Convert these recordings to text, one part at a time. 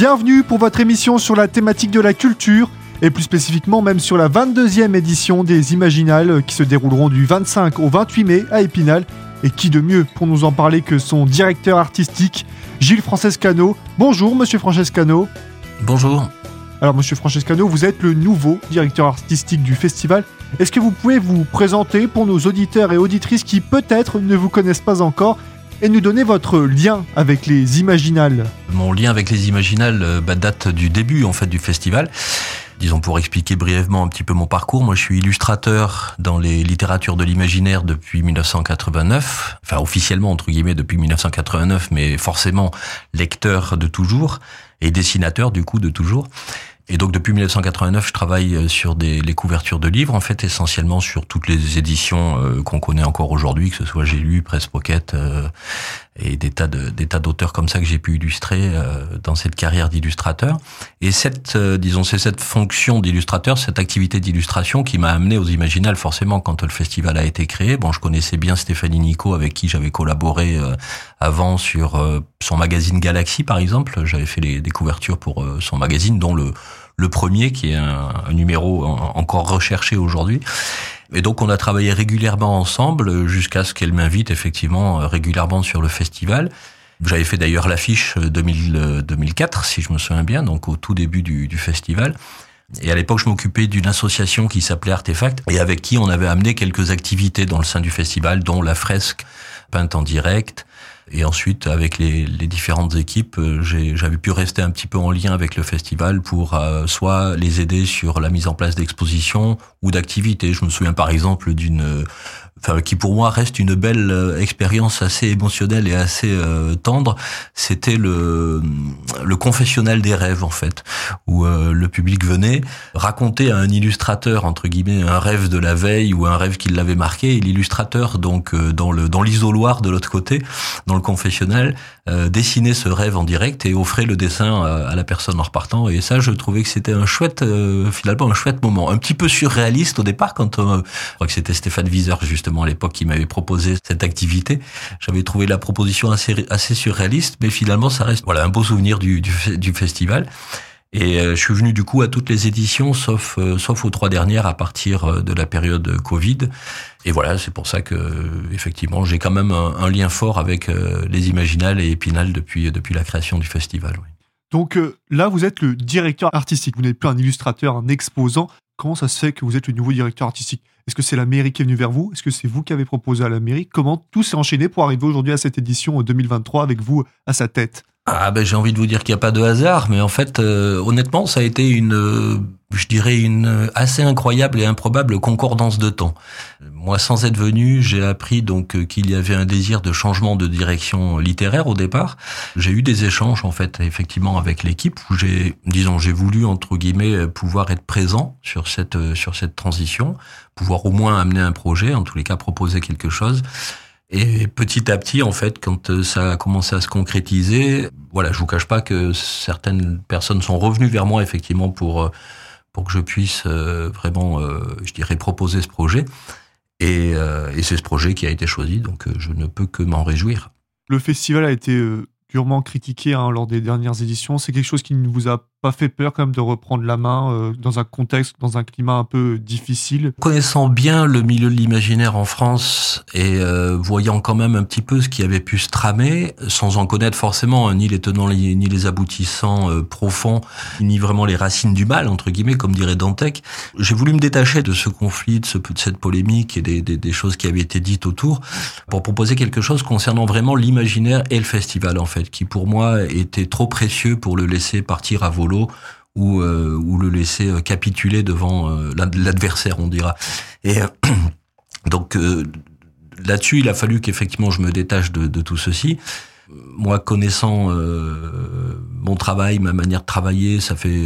Bienvenue pour votre émission sur la thématique de la culture et plus spécifiquement même sur la 22e édition des Imaginales qui se dérouleront du 25 au 28 mai à Épinal. Et qui de mieux pour nous en parler que son directeur artistique, Gilles Francescano. Bonjour Monsieur Francescano. Bonjour. Alors Monsieur Francescano, vous êtes le nouveau directeur artistique du festival. Est-ce que vous pouvez vous présenter pour nos auditeurs et auditrices qui peut-être ne vous connaissent pas encore et nous donner votre lien avec les Imaginales Mon lien avec les Imaginales euh, bah, date du début en fait du festival. Disons pour expliquer brièvement un petit peu mon parcours, moi je suis illustrateur dans les littératures de l'imaginaire depuis 1989, enfin officiellement entre guillemets depuis 1989, mais forcément lecteur de toujours et dessinateur du coup de toujours. Et donc depuis 1989, je travaille euh, sur des, les couvertures de livres, en fait essentiellement sur toutes les éditions euh, qu'on connaît encore aujourd'hui, que ce soit J'ai lu, Presse Pocket euh, et des tas de des tas d'auteurs comme ça que j'ai pu illustrer dans cette carrière d'illustrateur. Et cette, disons, c'est cette fonction d'illustrateur, cette activité d'illustration qui m'a amené aux Imaginales forcément quand le festival a été créé. Bon, je connaissais bien Stéphanie Nico avec qui j'avais collaboré avant sur son magazine Galaxy par exemple. J'avais fait les, des couvertures pour son magazine, dont le le premier qui est un, numéro encore recherché aujourd'hui. Et donc on a travaillé régulièrement ensemble jusqu'à ce qu'elle m'invite effectivement régulièrement sur le festival. J'avais fait d'ailleurs l'affiche 2004, si je me souviens bien, donc au tout début du, du festival. Et à l'époque, je m'occupais d'une association qui s'appelait Artefact et avec qui on avait amené quelques activités dans le sein du festival, dont la fresque peinte en direct, et ensuite, avec les, les différentes équipes, euh, j'avais pu rester un petit peu en lien avec le festival pour euh, soit les aider sur la mise en place d'expositions ou d'activités. Je me souviens par exemple d'une enfin, qui pour moi reste une belle euh, expérience assez émotionnelle et assez euh, tendre, c'était le, le confessionnal des rêves en fait, où euh, le public venait raconter à un illustrateur entre guillemets un rêve de la veille ou un rêve qui l'avait marqué, et l'illustrateur donc dans le dans l'isoloir de l'autre côté, confessionnal, dessinait ce rêve en direct et offrait le dessin à, la personne en repartant. Et ça, je trouvais que c'était un chouette, finalement un chouette moment, un petit peu surréaliste au départ quand je crois que c'était Stéphane Wieser justement à l'époque qui m'avait proposé cette activité. J'avais trouvé la proposition assez, assez surréaliste, mais finalement ça reste voilà un beau souvenir du, du, festival. Et euh, je suis venu du coup à toutes les éditions, sauf euh, sauf aux trois dernières à partir euh, de la période Covid. Et voilà, c'est pour ça que effectivement j'ai quand même un, lien fort avec les Imaginales et Épinal depuis depuis la création du festival. Donc là, vous êtes le directeur artistique. Vous n'êtes plus un illustrateur, un exposant. Comment ça se fait que vous êtes le nouveau directeur artistique? Est-ce que c'est la mairie qui est venue vers vous? Est-ce que c'est vous qui avez proposé à la mairie? Comment tout s'est enchaîné pour arriver aujourd'hui à cette édition 2023 avec vous à sa tête? Ah ben j'ai envie de vous dire qu'il n'y a pas de hasard, mais en fait, euh, honnêtement, ça a été une, euh, je dirais une assez incroyable et improbable concordance de temps. Moi, sans être venu, j'ai appris donc euh, qu'il y avait un désir de changement de direction littéraire au départ. J'ai eu des échanges en fait, effectivement, avec l'équipe où j'ai, disons, j'ai voulu entre guillemets pouvoir être présent sur cette sur cette transition, pouvoir au moins amener un projet, en tous les cas proposer quelque chose. Et petit à petit, en fait, quand euh, ça a commencé à se concrétiser, voilà, je vous cache pas que certaines personnes sont revenues vers moi effectivement pour euh, pour que je puisse euh, vraiment, je dirais, proposer ce projet. Et, c'est ce projet qui a été choisi, donc je ne peux que m'en réjouir. Le festival a été durement critiqué hein, lors des dernières éditions. C'est quelque chose qui ne vous a pas fait peur quand même de reprendre la main euh, dans un contexte, dans un climat un peu difficile. Connaissant bien le milieu de l'imaginaire en France et euh, voyant quand même un petit peu ce qui avait pu se tramer, sans en connaître forcément hein, ni les tenants ni les aboutissants euh, profonds, ni vraiment les racines du mal, entre guillemets, comme dirait Dantec, j'ai voulu me détacher de ce conflit, de, ce, de cette polémique et des, des, des choses qui avaient été dites autour, pour proposer quelque chose concernant vraiment l'imaginaire et le festival, en fait, qui pour moi était trop précieux pour le laisser partir à volo ou, euh, ou le laisser euh, capituler devant euh, l'adversaire, on dira. Et donc là-dessus, il a fallu qu'effectivement je me détache de, tout ceci. Moi, connaissant mon travail, ma manière de travailler, ça fait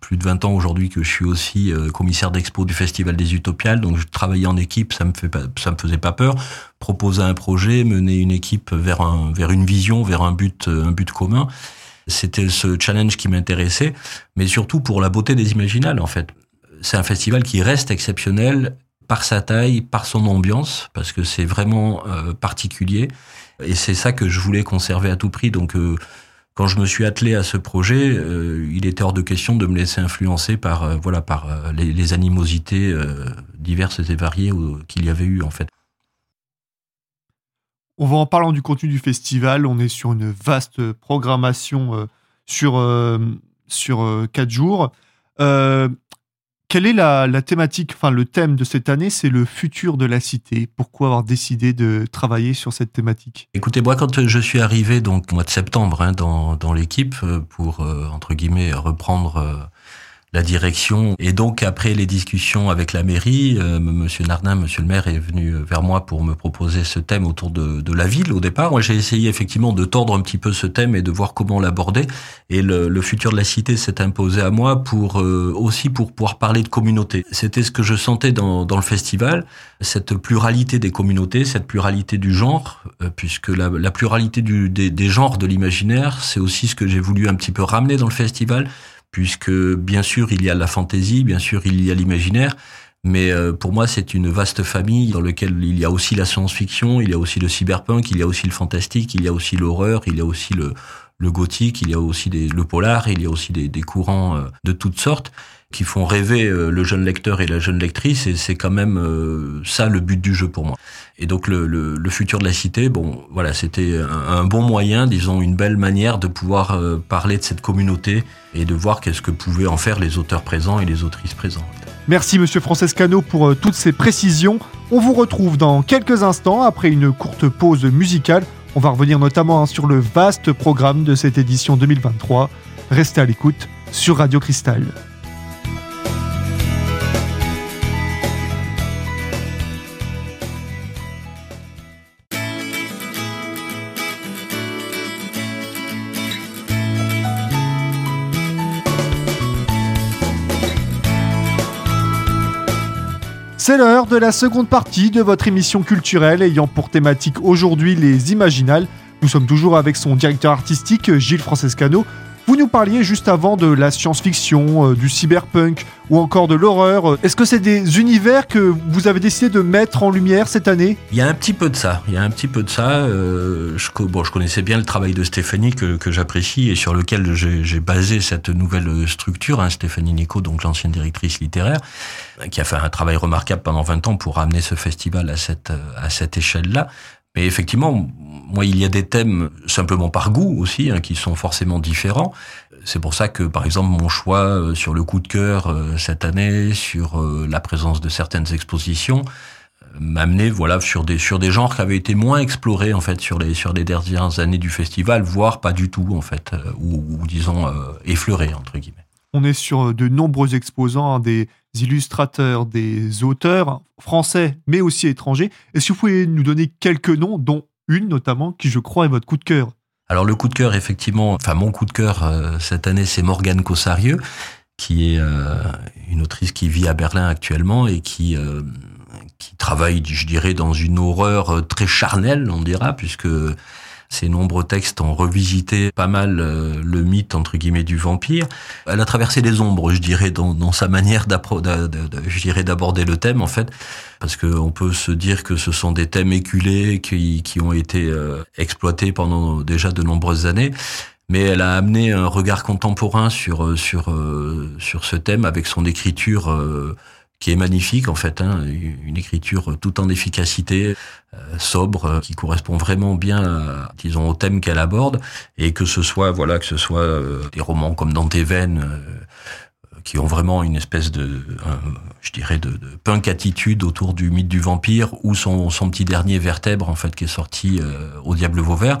plus de 20 ans aujourd'hui que je suis aussi commissaire d'expo du Festival des Utopiales. Donc, je travaillais en équipe, ça me fait ça me faisait pas peur. Proposer un projet, mener une équipe vers un, vers une vision, vers un but, un but commun. C'était ce challenge qui m'intéressait, mais surtout pour la beauté des Imaginales, en fait. C'est un festival qui reste exceptionnel par sa taille, par son ambiance, parce que c'est vraiment euh, particulier. Et c'est ça que je voulais conserver à tout prix. Donc, euh, quand je me suis attelé à ce projet, euh, il était hors de question de me laisser influencer par euh, voilà par euh, les, animosités diverses et variées qu'il y avait eu en fait. On va en parlant du contenu du festival. On est sur une vaste programmation sur sur quatre jours. Quelle est la, thématique, enfin le thème de cette année, c'est le futur de la cité. Pourquoi avoir décidé de travailler sur cette thématique? Écoutez, moi quand je suis arrivé donc au mois de septembre hein, dans, dans l'équipe euh, pour euh, entre guillemets reprendre euh, la direction. Et donc après les discussions avec la mairie, euh, Monsieur Nardin, Monsieur le maire est venu vers moi pour me proposer ce thème autour de, de la ville au départ. Moi j'ai essayé effectivement de tordre un petit peu ce thème et de voir comment l'aborder. Et le, le, futur de la cité s'est imposé à moi pour euh, aussi pour pouvoir parler de communauté. C'était ce que je sentais dans, dans le festival, cette pluralité des communautés, cette pluralité du genre, euh, puisque la, la pluralité du, des, des genres de l'imaginaire, c'est aussi ce que j'ai voulu un petit peu ramener dans le festival puisque bien sûr il y a la fantaisie, bien sûr il y a l'imaginaire, mais euh, pour moi c'est une vaste famille dans laquelle il y a aussi la science-fiction, il y a aussi le cyberpunk, il y a aussi le fantastique, il y a aussi l'horreur, il y a aussi le, le gothique, il y a aussi des, le polar, il y a aussi des, des courants euh, de toutes sortes qui font rêver euh, le jeune lecteur et la jeune lectrice, et c'est quand même euh, ça le but du jeu pour moi. Et donc le, le, le futur de la cité, bon, voilà, c'était un, bon moyen, disons une belle manière de pouvoir parler de cette communauté et de voir qu'est-ce que pouvaient en faire les auteurs présents et les autrices présentes. Merci Monsieur Francescano pour toutes ces précisions. On vous retrouve dans quelques instants après une courte pause musicale. On va revenir notamment hein, sur le vaste programme de cette édition 2023. Restez à l'écoute sur Radio Cristal. C'est l'heure de la seconde partie de votre émission culturelle ayant pour thématique aujourd'hui les Imaginales. Nous sommes toujours avec son directeur artistique Gilles Francescano vous nous parliez juste avant de la science-fiction, euh, du cyberpunk ou encore de l'horreur. Est-ce que c'est des univers que vous avez décidé de mettre en lumière cette année? Il y a un petit peu de ça. Il y a un petit peu de ça. Euh, je, bon, je connaissais bien le travail de Stéphanie que, j'apprécie et sur lequel j'ai basé cette nouvelle structure. Hein, Stéphanie Nico, donc l'ancienne directrice littéraire, qui a fait un travail remarquable pendant 20 ans pour amener ce festival à cette, à cette échelle-là. Mais effectivement, moi, il y a des thèmes simplement par goût aussi, hein, qui sont forcément différents. C'est pour ça que, par exemple, mon choix euh, sur le coup de cœur euh, cette année, sur euh, la présence de certaines expositions, m'a amené voilà sur des sur des genres qui avaient été moins explorés en fait sur les sur les dernières années du festival, voire pas du tout en fait, ou, ou disons effleurés entre guillemets. On est sur de nombreux exposants, hein, des illustrateurs, des auteurs français, mais aussi étrangers. Est-ce que vous pouvez nous donner quelques noms, dont une notamment, qui je crois est votre coup de cœur? Alors le coup de cœur, effectivement, enfin mon coup de cœur euh, cette année, c'est Morgane Cossarieux, qui est euh, une autrice qui vit à Berlin actuellement et qui euh, qui travaille, je dirais, dans une horreur très charnelle, on dira, puisque ses nombreux textes ont revisité pas mal euh, le mythe entre guillemets du vampire. Elle a traversé les ombres, je dirais, dans, sa manière d'aborder le thème en fait, parce qu'on peut se dire que ce sont des thèmes éculés qui, qui ont été euh, exploités pendant déjà de nombreuses années mais elle a amené un regard contemporain sur euh, sur sur ce thème avec son écriture qui est magnifique en fait, hein, une écriture tout en efficacité, euh, sobre, euh, qui correspond vraiment bien, à, disons, au thème qu'elle aborde, et que ce soit voilà que ce soit euh, des romans comme Dans tes veines, qui ont vraiment une espèce de, je dirais, de, de, punk attitude autour du mythe du vampire, ou son, son petit dernier Vertèbre en fait qui est sorti au Diable Vauvert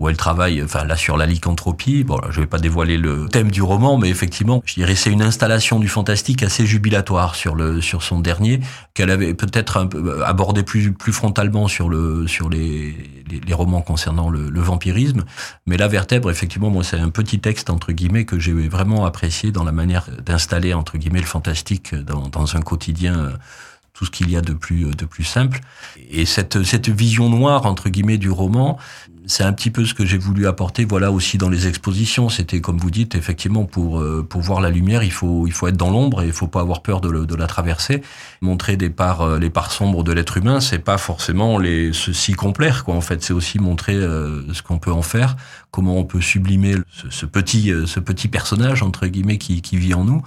où elle travaille, enfin là sur la lycanthropie. Bon, là, je vais pas dévoiler le thème du roman, mais effectivement, je dirais c'est une installation du fantastique assez jubilatoire sur le sur son dernier qu'elle avait peut-être abordé plus plus frontalement sur le sur les les, romans concernant le, le, vampirisme. Mais la vertèbre, effectivement, moi c'est un petit texte entre guillemets que j'ai vraiment apprécié dans la manière d'installer entre guillemets le fantastique dans dans un quotidien tout ce qu'il y a de plus de plus simple. Et cette cette vision noire entre guillemets du roman, c'est un petit peu ce que j'ai voulu apporter voilà aussi dans les expositions. C'était comme vous dites effectivement pour euh, pour voir la lumière il faut il faut être dans l'ombre et il faut pas avoir peur de, de la traverser. Montrer des parts euh, les parts sombres de l'être humain c'est pas forcément les ceci complaire quoi en fait. C'est aussi montrer euh, ce qu'on peut en faire comment on peut sublimer ce, ce petit ce petit personnage entre guillemets qui qui vit en nous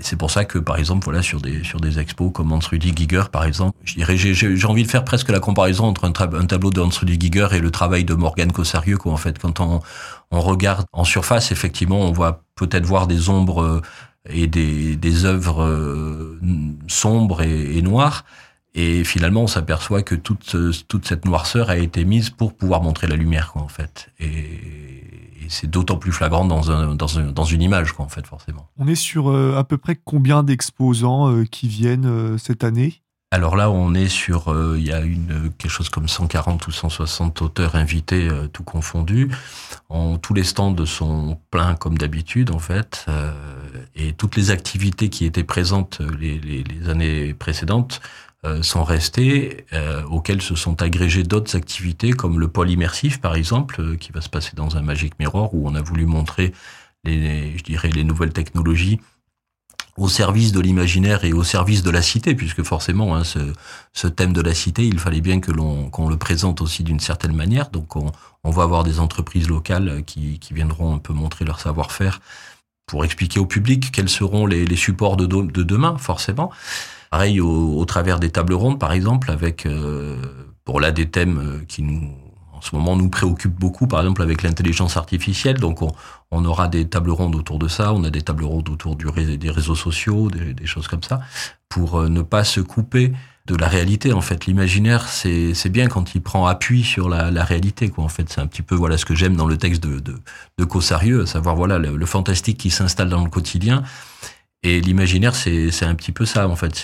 c'est pour ça que, par exemple, voilà, sur des sur des expos comme Hans Rudy Giger, par exemple, je dirais, j'ai envie de faire presque la comparaison entre un, un tableau de Hans Rudy Giger et le travail de Morgan Cossarieux, quoi. En fait, quand on on regarde en surface, effectivement, on voit peut-être voir des ombres euh, et des des œuvres euh, sombres et noires. Et finalement, on s'aperçoit que toute, toute cette noirceur a été mise pour pouvoir montrer la lumière, quoi, en fait. Et, c'est d'autant plus flagrant dans, un, dans, un, dans, une image, quoi, en fait, forcément. On est sur euh, à peu près combien d'exposants euh, qui viennent euh, cette année? Alors là, on est sur, il y a une quelque chose comme 140 ou 160 auteurs invités, tout confondus. En, tous les stands sont pleins comme d'habitude, en fait, et toutes les activités qui étaient présentes les, les, les années précédentes sont restés, euh, auxquels se sont agrégées d'autres activités comme le pôle immersif par exemple, euh, qui va se passer dans un Magic Mirror où on a voulu montrer les, je dirais, les nouvelles technologies au service de l'imaginaire et au service de la cité, puisque forcément, hein, ce, ce, thème de la cité, il fallait bien que l'on qu'on le présente aussi d'une certaine manière. Donc, on, on, va avoir des entreprises locales qui, qui viendront un peu montrer leur savoir-faire pour expliquer au public quels seront les, supports de demain, forcément. Pareil au, travers des tables rondes, par exemple, avec euh, pour là des thèmes euh, qui nous en ce moment nous préoccupent beaucoup, par exemple avec l'intelligence artificielle. Donc on, on, aura des tables rondes autour de ça, on a des tables rondes autour du, des réseaux sociaux, des, des, choses comme ça, pour euh, ne pas se couper de la réalité. En fait, l'imaginaire, c'est bien quand il prend appui sur la, la réalité. Quoi. En fait, c'est un petit peu voilà ce que j'aime dans le texte de, de, de Cossarieux, à savoir voilà le fantastique qui s'installe dans le quotidien et l'imaginaire, c'est un petit peu ça, en fait.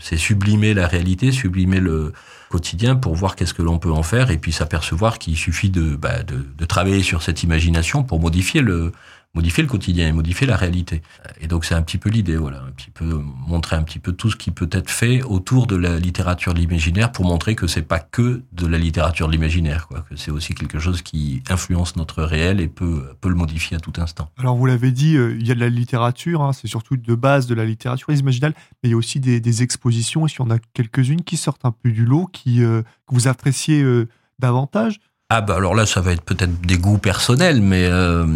C'est sublimer la réalité, sublimer le quotidien pour voir qu'est-ce que l'on peut en faire et puis s'apercevoir qu'il suffit de, bah, de, de, travailler sur cette imagination pour modifier le, modifier le quotidien et modifier la réalité. Et donc c'est un petit peu l'idée, voilà, un petit peu montrer un petit peu tout ce qui peut être fait autour de la littérature de l'imaginaire pour montrer que c'est pas que de la littérature de l'imaginaire, quoi, que c'est aussi quelque chose qui influence notre réel et peut peut le modifier à tout instant. Alors vous l'avez dit, euh, il y a de la littérature, hein, c'est surtout de base de la littérature imaginale, mais il y a aussi des, des expositions, et si on a quelques-unes qui sortent un peu du lot, qui euh, que vous appréciez euh, davantage? Ah bah alors là, ça va être peut-être des goûts personnels, mais euh,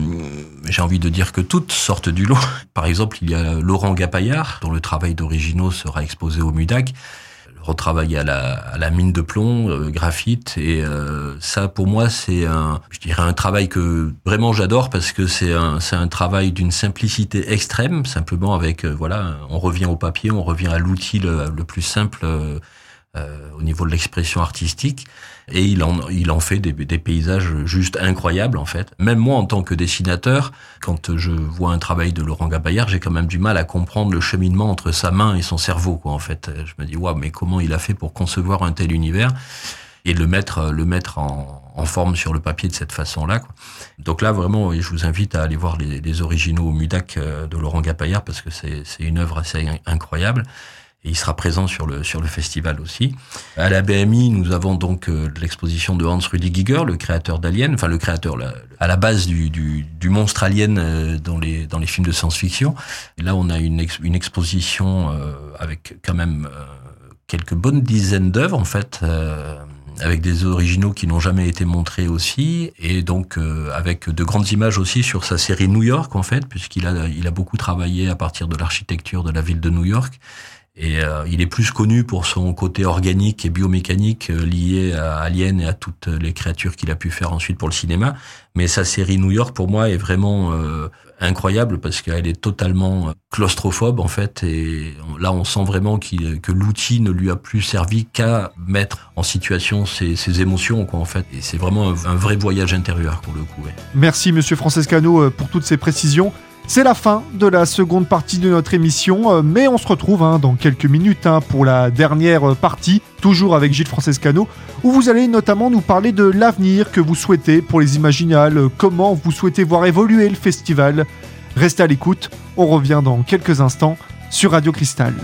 j'ai envie de dire que toutes sortent du lot. Par exemple, il y a Laurent Gapaillard, dont le travail d'originaux sera exposé au MUDAC, retravaillé à la, à la mine de plomb, euh, graphite, et euh, ça pour moi c'est un, je dirais un travail que vraiment j'adore parce que c'est un, c'est un travail d'une simplicité extrême, simplement avec euh, voilà, on revient au papier, on revient à l'outil le, le, plus simple euh, au niveau de l'expression artistique et il en, il en fait des, des, paysages juste incroyables en fait. Même moi en tant que dessinateur, quand je vois un travail de Laurent Gabaillard, j'ai quand même du mal à comprendre le cheminement entre sa main et son cerveau quoi en fait. Je me dis waouh mais comment il a fait pour concevoir un tel univers et le mettre le mettre en, en forme sur le papier de cette façon-là. Donc là, vraiment, je vous invite à aller voir les, les originaux au MUDAC euh, de Laurent Gapaillard parce que c'est une œuvre assez incroyable et il sera présent sur le, sur le festival aussi. À la BMI, nous avons donc euh, l'exposition de Hans Rudy Giger, le créateur d'Alien, enfin le créateur à la base du, du, du monstre Alien euh, dans, les, dans les films de science-fiction. Là, on a une, une exposition euh, avec quand même quelques bonnes dizaines d'œuvres, en fait, avec des originaux qui n'ont jamais été montrés aussi, et donc euh, avec de grandes images aussi sur sa série New York, en fait, puisqu'il a, il a beaucoup travaillé à partir de l'architecture de la ville de New York. Et euh, il est plus connu pour son côté organique et biomécanique euh, lié à Alien et à toutes les créatures qu'il a pu faire ensuite pour le cinéma. Mais sa série New York, pour moi, est vraiment euh, incroyable parce qu'elle est totalement claustrophobe en fait. Et là, on sent vraiment qu que l'outil ne lui a plus servi qu'à mettre en situation ses, émotions, quoi, en fait. Et c'est vraiment un, vrai voyage intérieur pour le coup. Ouais. Merci, Monsieur Francescano, pour toutes ces précisions. C'est la fin de la seconde partie de notre émission, euh, mais on se retrouve hein, dans quelques minutes hein, pour la dernière partie, toujours avec Gilles Francescano, où vous allez notamment nous parler de l'avenir que vous souhaitez pour les Imaginales, euh, comment vous souhaitez voir évoluer le festival. Restez à l'écoute, on revient dans quelques instants sur Radio Cristal.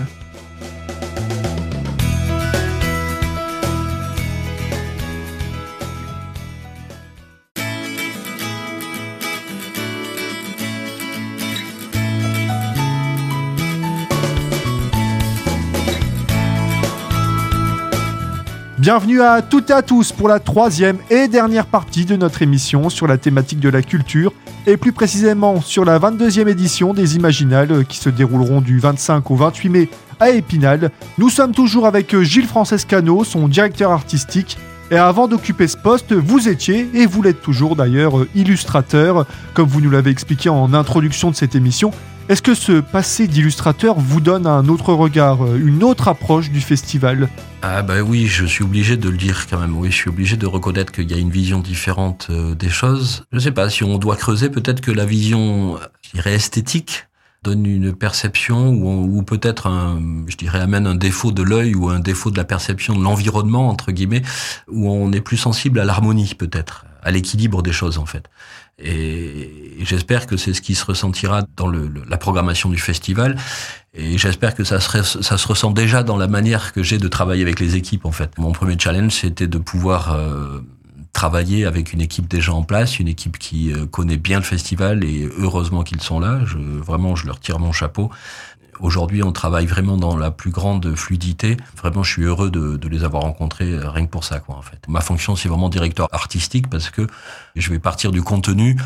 Bienvenue à toutes et à tous pour la troisième et dernière partie de notre émission sur la thématique de la culture et plus précisément sur la 22e édition des Imaginales qui se dérouleront du 25 au 28 mai à Épinal. Nous sommes toujours avec Gilles Francescano, son directeur artistique. Et avant d'occuper ce poste, vous étiez, et vous l'êtes toujours d'ailleurs, illustrateur, comme vous nous l'avez expliqué en introduction de cette émission. Est-ce que ce passé d'illustrateur vous donne un autre regard, euh, une autre approche du festival? Ah bah oui, je suis obligé de le dire quand même. Oui, je suis obligé de reconnaître qu'il y a une vision différente euh, des choses. Je sais pas si on doit creuser, peut-être que la vision, je dirais esthétique, donne une perception ou, ou peut-être un, je dirais, amène un défaut de l'œil ou un défaut de la perception de l'environnement entre guillemets, où on est plus sensible à l'harmonie peut-être, à l'équilibre des choses en fait. Et j'espère que c'est ce qui se ressentira dans le, la programmation du festival. Et j'espère que ça, serait, ça se ressent déjà dans la manière que j'ai de travailler avec les équipes, en fait. Mon premier challenge, c'était de pouvoir euh, travailler avec une équipe déjà en place, une équipe qui euh, connaît bien le festival, et heureusement qu'ils sont là. Je, vraiment, je leur tire mon chapeau. Aujourd'hui, on travaille vraiment dans la plus grande fluidité. Vraiment, je suis heureux de, de, les avoir rencontrés euh, rien que pour ça, quoi, en fait. Ma fonction, c'est vraiment directeur artistique parce que je vais partir du contenu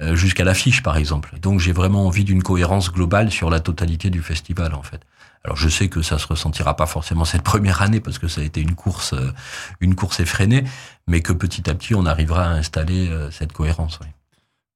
euh, jusqu'à l'affiche, par exemple. Donc, j'ai vraiment envie d'une cohérence globale sur la totalité du festival, en fait. Alors, je sais que ça se ressentira pas forcément cette première année parce que ça a été une course, euh, une course effrénée, mais que petit à petit, on arrivera à installer cette cohérence.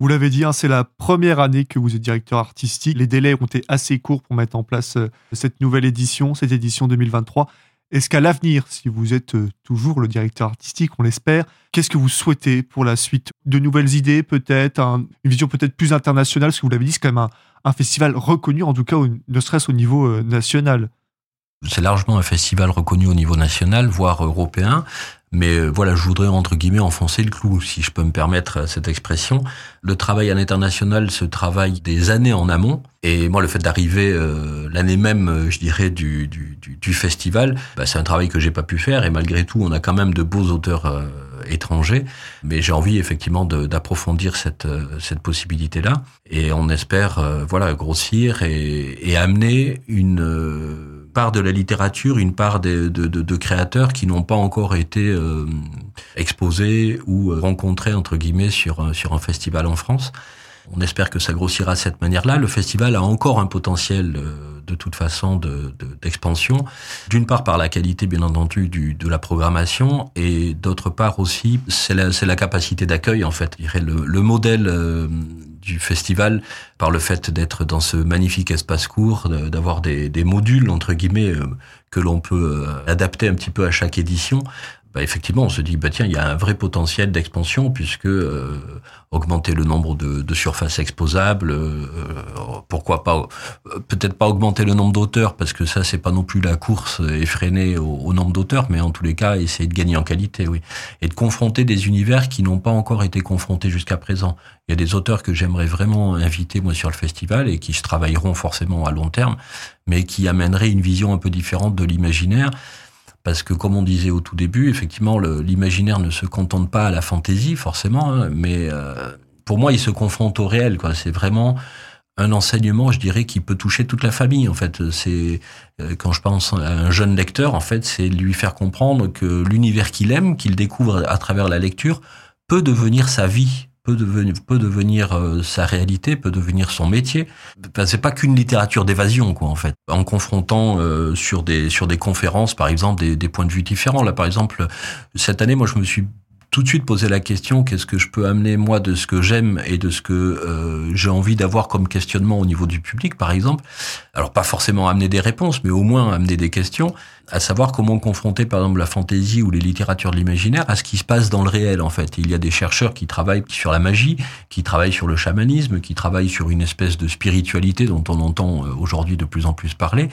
Vous l'avez dit, hein, c'est la première année que vous êtes directeur artistique. Les délais ont été assez courts pour mettre en place euh, cette nouvelle édition, cette édition 2023. Est-ce qu'à l'avenir, si vous êtes euh, toujours le directeur artistique, on l'espère, qu'est-ce que vous souhaitez pour la suite? De nouvelles idées peut-être, une vision peut-être plus internationale, parce que vous l'avez dit, c'est quand même un, festival reconnu, en tout cas, ne serait-ce au niveau euh, national. C'est largement un festival reconnu au niveau national, voire européen. Mais euh, voilà, je voudrais entre guillemets enfoncer le clou, si je peux me permettre euh, cette expression. Le travail à l'international se travaille des années en amont. Et moi, le fait d'arriver euh, l'année même, je dirais, du, du, du festival, bah, c'est un travail que j'ai pas pu faire. Et malgré tout, on a quand même de beaux auteurs étrangers. Mais j'ai envie effectivement d'approfondir cette, cette possibilité-là. Et on espère, voilà, grossir et, et amener une part de la littérature, une part de, créateurs qui n'ont pas encore été euh, exposés ou euh, rencontrés entre guillemets sur un festival en France. On espère que ça grossira de cette manière-là. Le festival a encore un potentiel euh, de toute façon d'expansion. De, D'une part par la qualité, bien entendu, du, de la programmation, et d'autre part aussi, c'est la, capacité d'accueil, en fait. Je dirais le, le modèle euh, du festival, par le fait d'être dans ce magnifique espace court, d'avoir des, modules, entre guillemets, euh, que l'on peut adapter un petit peu à chaque édition, bah, effectivement, on se dit, bah tiens, il y a un vrai potentiel d'expansion puisque euh, augmenter le nombre de, de surfaces exposables, euh, pourquoi pas, euh, peut-être pas augmenter le nombre d'auteurs parce que ça, c'est pas non plus la course effrénée au, au nombre d'auteurs, mais en tous les cas, essayer de gagner en qualité, oui, et de confronter des univers qui n'ont pas encore été confrontés jusqu'à présent. Il y a des auteurs que j'aimerais vraiment inviter moi sur le festival et qui se travailleront forcément à long terme, mais qui amèneraient une vision un peu différente de l'imaginaire parce que comme on disait au tout début, effectivement, l'imaginaire ne se contente pas à la fantaisie forcément, hein, mais euh, pour moi, il se confronte au réel. C'est vraiment un enseignement, je dirais, qui peut toucher toute la famille. En fait, c'est euh, quand je pense à un jeune lecteur, en fait, c'est lui faire comprendre que l'univers qu'il aime, qu'il découvre à travers la lecture, peut devenir sa vie peut devenir, euh, sa réalité, peut devenir son métier. Enfin, c'est pas qu'une littérature d'évasion, quoi, en fait. En confrontant euh, sur des sur des conférences, par exemple, des, des points de vue différents. Là, par exemple, cette année, moi, je me suis tout de suite poser la question qu'est-ce que je peux amener moi de ce que j'aime et de ce que euh, j'ai envie d'avoir comme questionnement au niveau du public par exemple. Alors pas forcément amener des réponses mais au moins amener des questions à savoir comment confronter par exemple la fantaisie ou les littératures de l'imaginaire à ce qui se passe dans le réel en fait. Il y a des chercheurs qui travaillent sur la magie qui travaillent sur le chamanisme qui travaillent sur une espèce de spiritualité dont on entend euh, aujourd'hui de plus en plus parler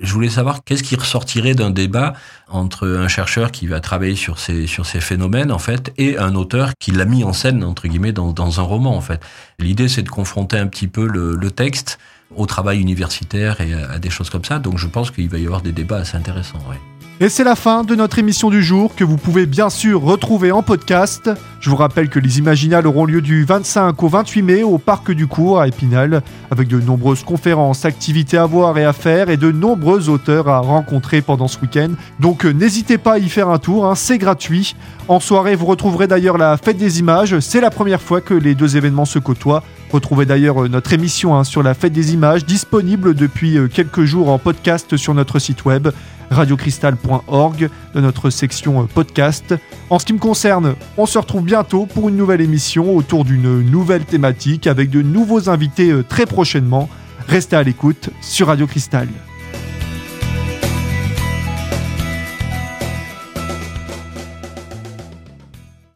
je voulais savoir qu'est-ce qui ressortirait d'un débat entre un chercheur qui va travailler sur ces, sur ces phénomènes, en fait, et un auteur qui l'a mis en scène, entre guillemets, dans, dans un roman, en fait. L'idée, c'est de confronter un petit peu le, le, texte au travail universitaire et à, des choses comme ça. Donc, je pense qu'il va y avoir des débats assez intéressants, ouais. Et c'est la fin de notre émission du jour que vous pouvez bien sûr retrouver en podcast. Je vous rappelle que les Imaginales auront lieu du 25 au 28 mai au Parc du Cours à Épinal, avec de nombreuses conférences, activités à voir et à faire et de nombreux auteurs à rencontrer pendant ce week-end. Donc euh, n'hésitez pas à y faire un tour, hein, c'est gratuit. En soirée, vous retrouverez d'ailleurs la Fête des Images. C'est la première fois que les deux événements se côtoient. Retrouvez d'ailleurs euh, notre émission hein, sur la Fête des Images, disponible depuis euh, quelques jours en podcast sur notre site web radiocristal.org de notre section euh, podcast. En ce qui me concerne, on se retrouve bientôt pour une nouvelle émission autour d'une nouvelle thématique avec de nouveaux invités très prochainement. Restez à l'écoute sur Radio Cristal.